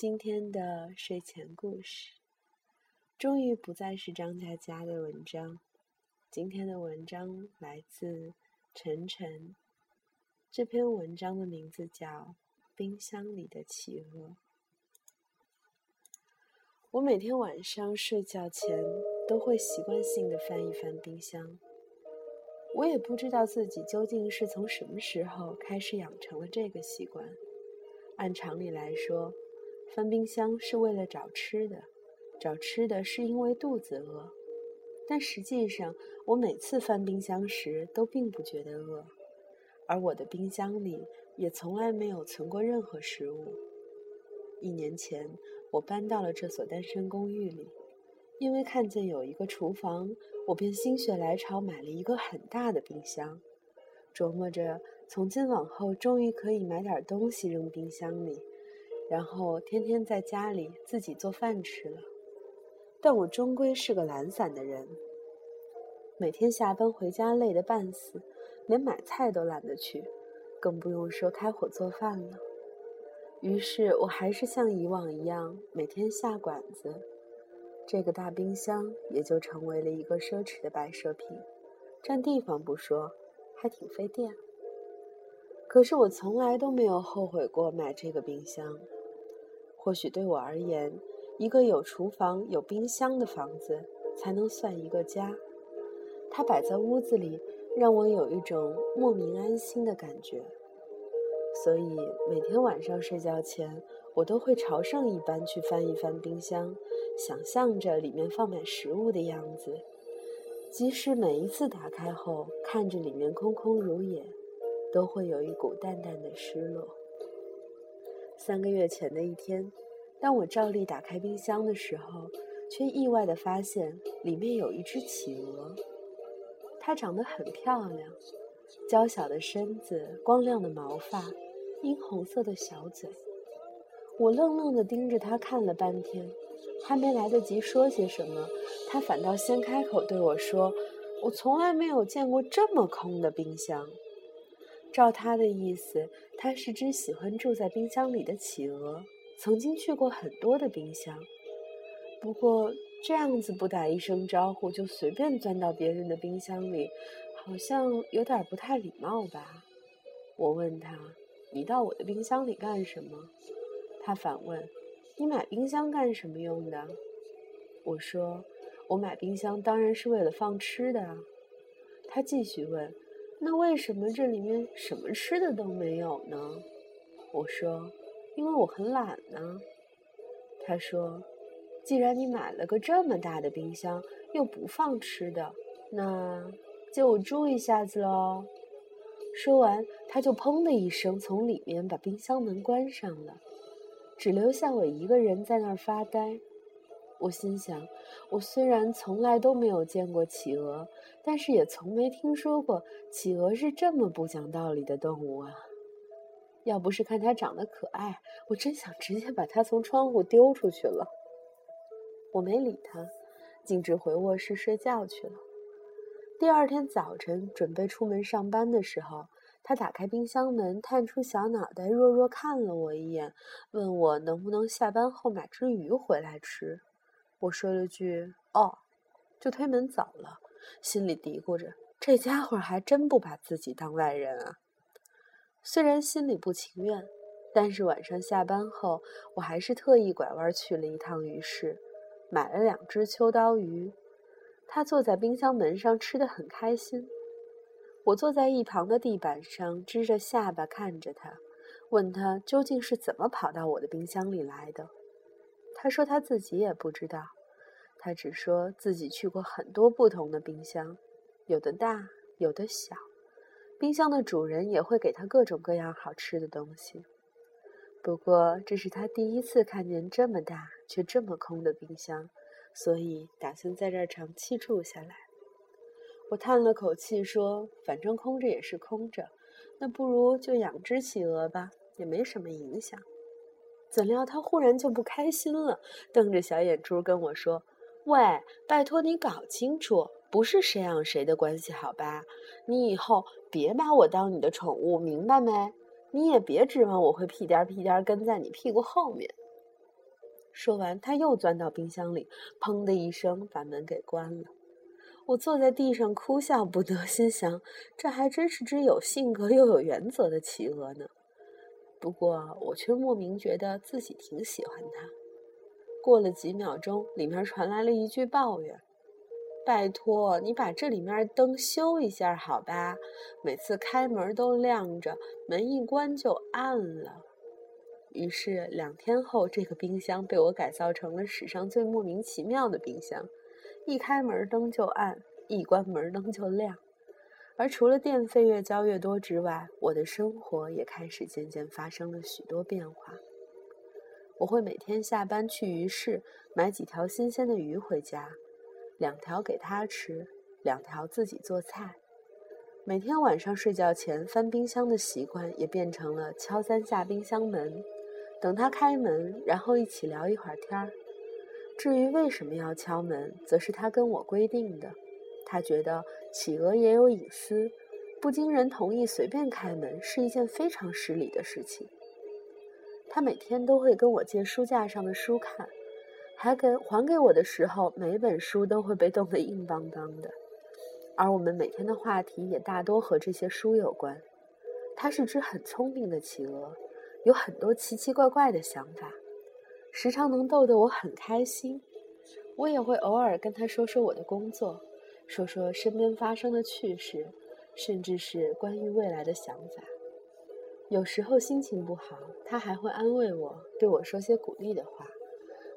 今天的睡前故事，终于不再是张佳佳的文章。今天的文章来自晨晨。这篇文章的名字叫《冰箱里的企鹅》。我每天晚上睡觉前都会习惯性的翻一翻冰箱。我也不知道自己究竟是从什么时候开始养成了这个习惯。按常理来说，翻冰箱是为了找吃的，找吃的是因为肚子饿。但实际上，我每次翻冰箱时都并不觉得饿。而我的冰箱里也从来没有存过任何食物。一年前，我搬到了这所单身公寓里，因为看见有一个厨房，我便心血来潮买了一个很大的冰箱，琢磨着从今往后终于可以买点东西扔冰箱里，然后天天在家里自己做饭吃了。但我终归是个懒散的人，每天下班回家累得半死。连买菜都懒得去，更不用说开火做饭了。于是我还是像以往一样每天下馆子，这个大冰箱也就成为了一个奢侈的摆设品，占地方不说，还挺费电。可是我从来都没有后悔过买这个冰箱。或许对我而言，一个有厨房、有冰箱的房子才能算一个家。它摆在屋子里。让我有一种莫名安心的感觉，所以每天晚上睡觉前，我都会朝圣一般去翻一翻冰箱，想象着里面放满食物的样子。即使每一次打开后看着里面空空如也，都会有一股淡淡的失落。三个月前的一天，当我照例打开冰箱的时候，却意外地发现里面有一只企鹅。它长得很漂亮，娇小的身子，光亮的毛发，殷红色的小嘴。我愣愣地盯着它看了半天，还没来得及说些什么，它反倒先开口对我说：“我从来没有见过这么空的冰箱。”照他的意思，他是只喜欢住在冰箱里的企鹅，曾经去过很多的冰箱。不过。这样子不打一声招呼就随便钻到别人的冰箱里，好像有点不太礼貌吧？我问他：“你到我的冰箱里干什么？”他反问：“你买冰箱干什么用的？”我说：“我买冰箱当然是为了放吃的啊。”他继续问：“那为什么这里面什么吃的都没有呢？”我说：“因为我很懒呢。”他说。既然你买了个这么大的冰箱，又不放吃的，那借我住一下子喽。说完，他就砰的一声从里面把冰箱门关上了，只留下我一个人在那儿发呆。我心想，我虽然从来都没有见过企鹅，但是也从没听说过企鹅是这么不讲道理的动物啊！要不是看它长得可爱，我真想直接把它从窗户丢出去了。我没理它，径直回卧室睡觉去了。第二天早晨准备出门上班的时候，他打开冰箱门，探出小脑袋，弱弱看了我一眼，问我能不能下班后买只鱼回来吃。我说了句“哦”，就推门走了，心里嘀咕着：这家伙还真不把自己当外人啊。虽然心里不情愿，但是晚上下班后，我还是特意拐弯去了一趟鱼市。买了两只秋刀鱼，他坐在冰箱门上吃得很开心。我坐在一旁的地板上，支着下巴看着他，问他究竟是怎么跑到我的冰箱里来的。他说他自己也不知道，他只说自己去过很多不同的冰箱，有的大，有的小，冰箱的主人也会给他各种各样好吃的东西。不过这是他第一次看见这么大却这么空的冰箱，所以打算在这儿长期住下来。我叹了口气说：“反正空着也是空着，那不如就养只企鹅吧，也没什么影响。”怎料他忽然就不开心了，瞪着小眼珠跟我说：“喂，拜托你搞清楚，不是谁养谁的关系，好吧？你以后别把我当你的宠物，明白没？”你也别指望我会屁颠屁颠跟在你屁股后面。说完，他又钻到冰箱里，砰的一声把门给关了。我坐在地上哭笑不得，心想：这还真是只有性格又有原则的企鹅呢。不过，我却莫名觉得自己挺喜欢它。过了几秒钟，里面传来了一句抱怨：“拜托，你把这里面灯修一下好吧？每次开门都亮着，门一关就暗了。”于是，两天后，这个冰箱被我改造成了史上最莫名其妙的冰箱：一开门灯就暗，一关门灯就亮。而除了电费越交越多之外，我的生活也开始渐渐发生了许多变化。我会每天下班去鱼市买几条新鲜的鱼回家，两条给他吃，两条自己做菜。每天晚上睡觉前翻冰箱的习惯也变成了敲三下冰箱门，等他开门，然后一起聊一会儿天儿。至于为什么要敲门，则是他跟我规定的。他觉得企鹅也有隐私，不经人同意随便开门是一件非常失礼的事情。他每天都会跟我借书架上的书看，还给还给我的时候，每本书都会被冻得硬邦邦的。而我们每天的话题也大多和这些书有关。他是只很聪明的企鹅，有很多奇奇怪怪的想法，时常能逗得我很开心。我也会偶尔跟他说说我的工作，说说身边发生的趣事，甚至是关于未来的想法。有时候心情不好，他还会安慰我，对我说些鼓励的话，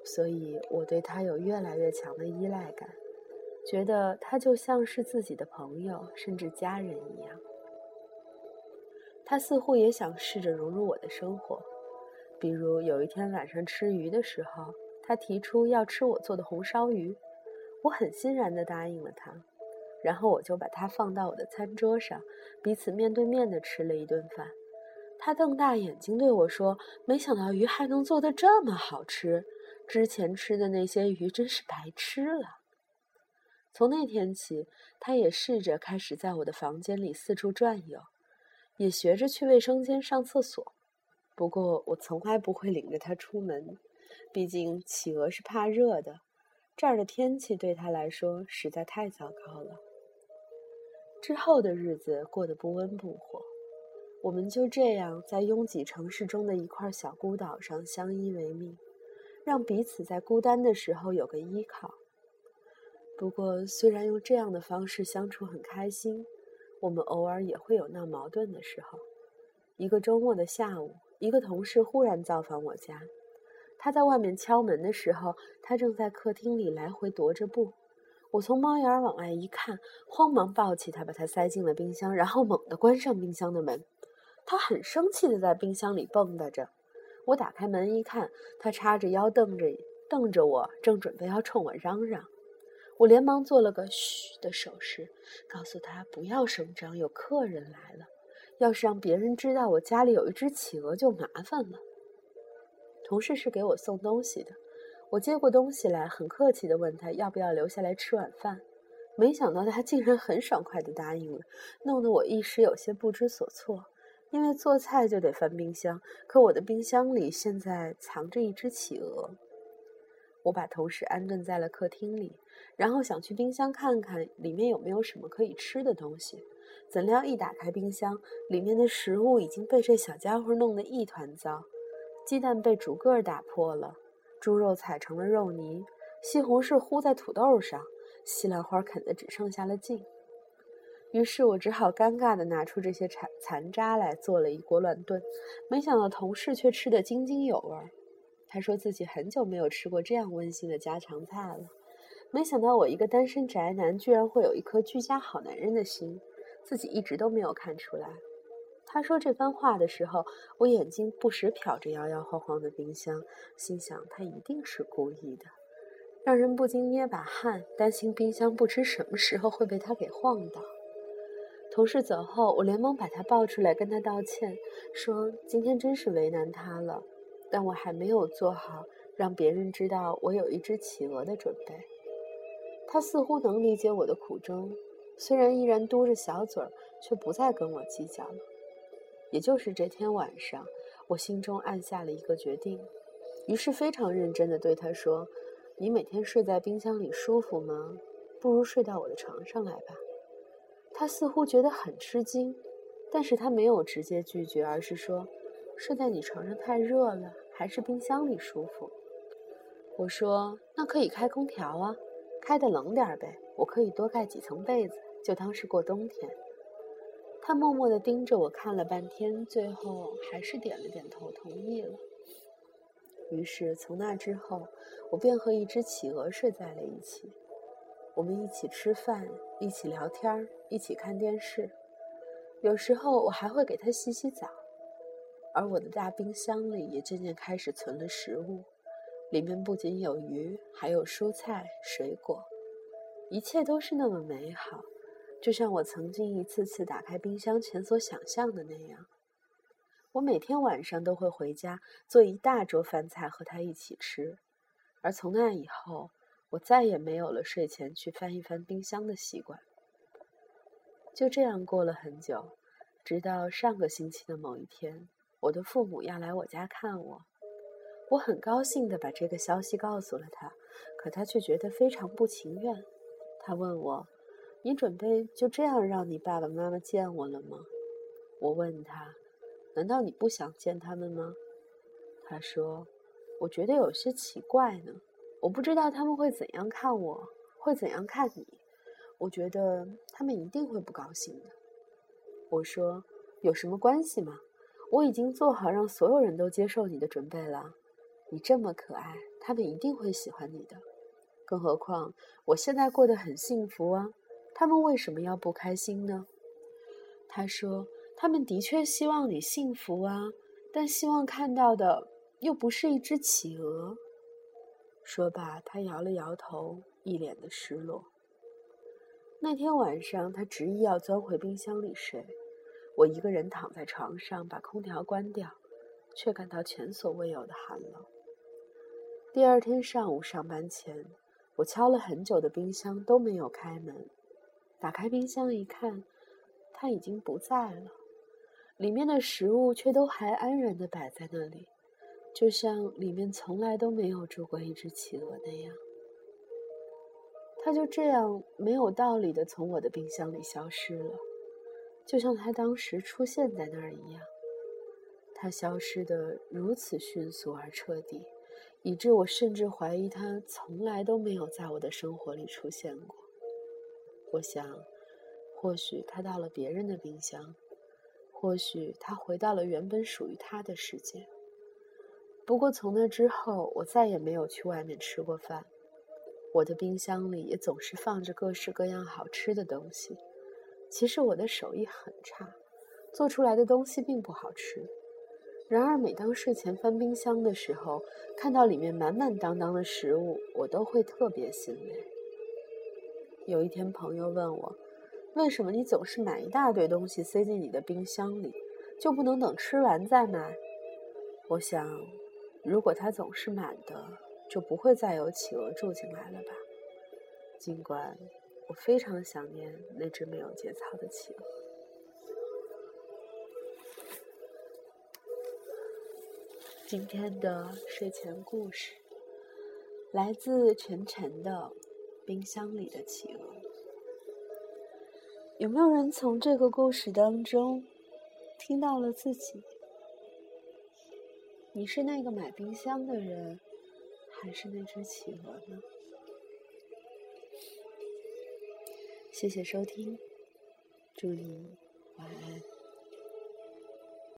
所以我对他有越来越强的依赖感，觉得他就像是自己的朋友，甚至家人一样。他似乎也想试着融入我的生活，比如有一天晚上吃鱼的时候，他提出要吃我做的红烧鱼，我很欣然地答应了他，然后我就把它放到我的餐桌上，彼此面对面地吃了一顿饭。他瞪大眼睛对我说：“没想到鱼还能做得这么好吃，之前吃的那些鱼真是白吃了。”从那天起，他也试着开始在我的房间里四处转悠，也学着去卫生间上厕所。不过，我从来不会领着他出门，毕竟企鹅是怕热的，这儿的天气对他来说实在太糟糕了。之后的日子过得不温不火。我们就这样在拥挤城市中的一块小孤岛上相依为命，让彼此在孤单的时候有个依靠。不过，虽然用这样的方式相处很开心，我们偶尔也会有闹矛盾的时候。一个周末的下午，一个同事忽然造访我家，他在外面敲门的时候，他正在客厅里来回踱着步。我从猫眼往外一看，慌忙抱起他，把他塞进了冰箱，然后猛地关上冰箱的门。他很生气的在冰箱里蹦跶着，我打开门一看，他叉着腰瞪着瞪着我，正准备要冲我嚷嚷。我连忙做了个嘘的手势，告诉他不要声张，有客人来了。要是让别人知道我家里有一只企鹅，就麻烦了。同事是给我送东西的，我接过东西来，很客气的问他要不要留下来吃晚饭。没想到他竟然很爽快的答应了，弄得我一时有些不知所措。因为做菜就得翻冰箱，可我的冰箱里现在藏着一只企鹅。我把同事安顿在了客厅里，然后想去冰箱看看里面有没有什么可以吃的东西。怎料一打开冰箱，里面的食物已经被这小家伙弄得一团糟：鸡蛋被逐个打破了，猪肉踩成了肉泥，西红柿糊在土豆上，西兰花啃得只剩下了茎。于是我只好尴尬地拿出这些残残渣来做了一锅乱炖，没想到同事却吃得津津有味。他说自己很久没有吃过这样温馨的家常菜了。没想到我一个单身宅男居然会有一颗居家好男人的心，自己一直都没有看出来。他说这番话的时候，我眼睛不时瞟着摇摇晃晃的冰箱，心想他一定是故意的，让人不禁捏把汗，担心冰箱不知什么时候会被他给晃倒。同事走后，我连忙把他抱出来，跟他道歉，说今天真是为难他了，但我还没有做好让别人知道我有一只企鹅的准备。他似乎能理解我的苦衷，虽然依然嘟着小嘴儿，却不再跟我计较了。也就是这天晚上，我心中暗下了一个决定：于是非常认真的对他说：“你每天睡在冰箱里舒服吗？不如睡到我的床上来吧。”他似乎觉得很吃惊，但是他没有直接拒绝，而是说：“睡在你床上太热了，还是冰箱里舒服。”我说：“那可以开空调啊，开的冷点呗，我可以多盖几层被子，就当是过冬天。”他默默地盯着我看了半天，最后还是点了点头，同意了。于是从那之后，我便和一只企鹅睡在了一起。我们一起吃饭，一起聊天，一起看电视。有时候我还会给它洗洗澡。而我的大冰箱里也渐渐开始存了食物，里面不仅有鱼，还有蔬菜、水果，一切都是那么美好，就像我曾经一次次打开冰箱前所想象的那样。我每天晚上都会回家做一大桌饭菜和他一起吃，而从那以后，我再也没有了睡前去翻一翻冰箱的习惯。就这样过了很久，直到上个星期的某一天，我的父母要来我家看我，我很高兴地把这个消息告诉了他，可他却觉得非常不情愿。他问我：“你准备就这样让你爸爸妈妈见我了吗？”我问他。难道你不想见他们吗？他说：“我觉得有些奇怪呢，我不知道他们会怎样看我，会怎样看你。我觉得他们一定会不高兴的。”我说：“有什么关系吗？我已经做好让所有人都接受你的准备了。你这么可爱，他们一定会喜欢你的。更何况我现在过得很幸福啊，他们为什么要不开心呢？”他说。他们的确希望你幸福啊，但希望看到的又不是一只企鹅。说罢，他摇了摇头，一脸的失落。那天晚上，他执意要钻回冰箱里睡。我一个人躺在床上，把空调关掉，却感到前所未有的寒冷。第二天上午上班前，我敲了很久的冰箱都没有开门。打开冰箱一看，它已经不在了。里面的食物却都还安然的摆在那里，就像里面从来都没有住过一只企鹅那样。它就这样没有道理的从我的冰箱里消失了，就像它当时出现在那儿一样。它消失的如此迅速而彻底，以致我甚至怀疑它从来都没有在我的生活里出现过。我想，或许它到了别人的冰箱。或许他回到了原本属于他的世界。不过从那之后，我再也没有去外面吃过饭。我的冰箱里也总是放着各式各样好吃的东西。其实我的手艺很差，做出来的东西并不好吃。然而每当睡前翻冰箱的时候，看到里面满满当当的食物，我都会特别欣慰。有一天，朋友问我。为什么你总是买一大堆东西塞进你的冰箱里，就不能等吃完再买？我想，如果它总是满的，就不会再有企鹅住进来了吧。尽管我非常想念那只没有节操的企鹅。今天的睡前故事来自晨晨的《冰箱里的企鹅》。有没有人从这个故事当中听到了自己？你是那个买冰箱的人，还是那只企鹅呢？谢谢收听，祝你晚安。